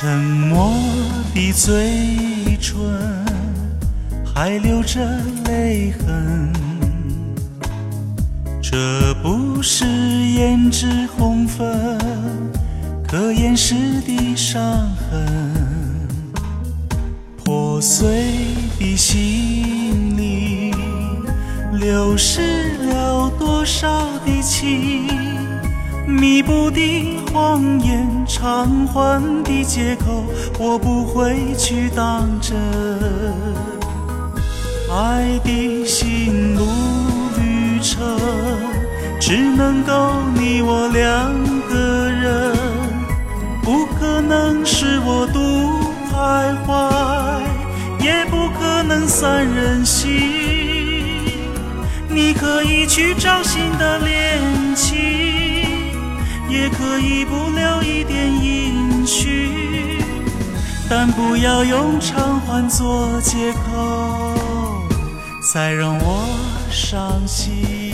沉默的嘴唇还留着泪痕，这不是胭脂红粉可掩饰的伤痕。破碎的心里流失了多少的情？弥补的谎言，偿还的借口，我不会去当真。爱的心路旅程，只能够你我两个人，不可能是我独徘徊，也不可能三人行。你可以去找新的恋情，可以不留一点音讯，但不要用偿还做借口，再让我伤心。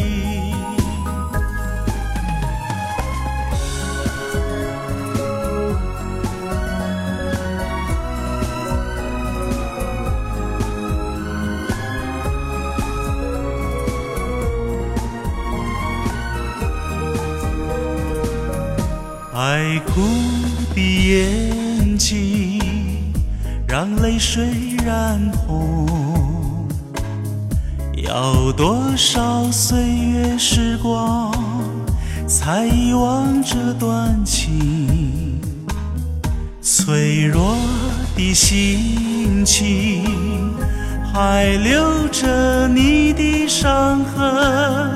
爱哭的眼睛，让泪水染红。要多少岁月时光，才遗忘这段情？脆弱的心情，还留着你的伤痕。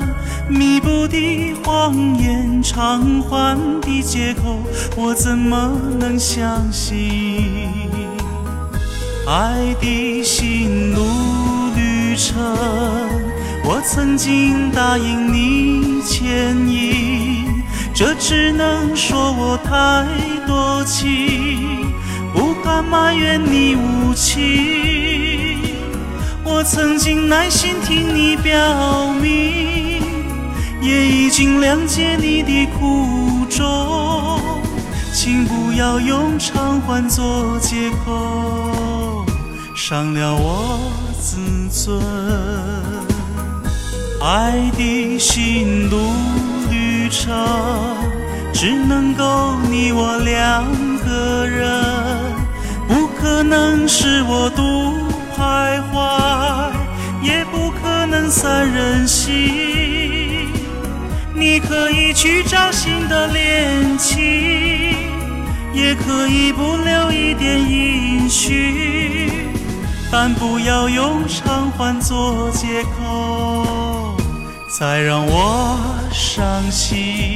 弥补的谎言，偿还的借口，我怎么能相信？爱的心路旅程，我曾经答应你牵引，这只能说我太多情，不敢埋怨你无情。我曾经耐心听你表明。也已经谅解你的苦衷，请不要用偿还做借口，伤了我自尊。爱的心路旅程，只能够你我两个人，不可能是我独徘徊，也不可能三人行。你可以去找新的恋情，也可以不留一点音讯，但不要用偿还做借口，再让我伤心。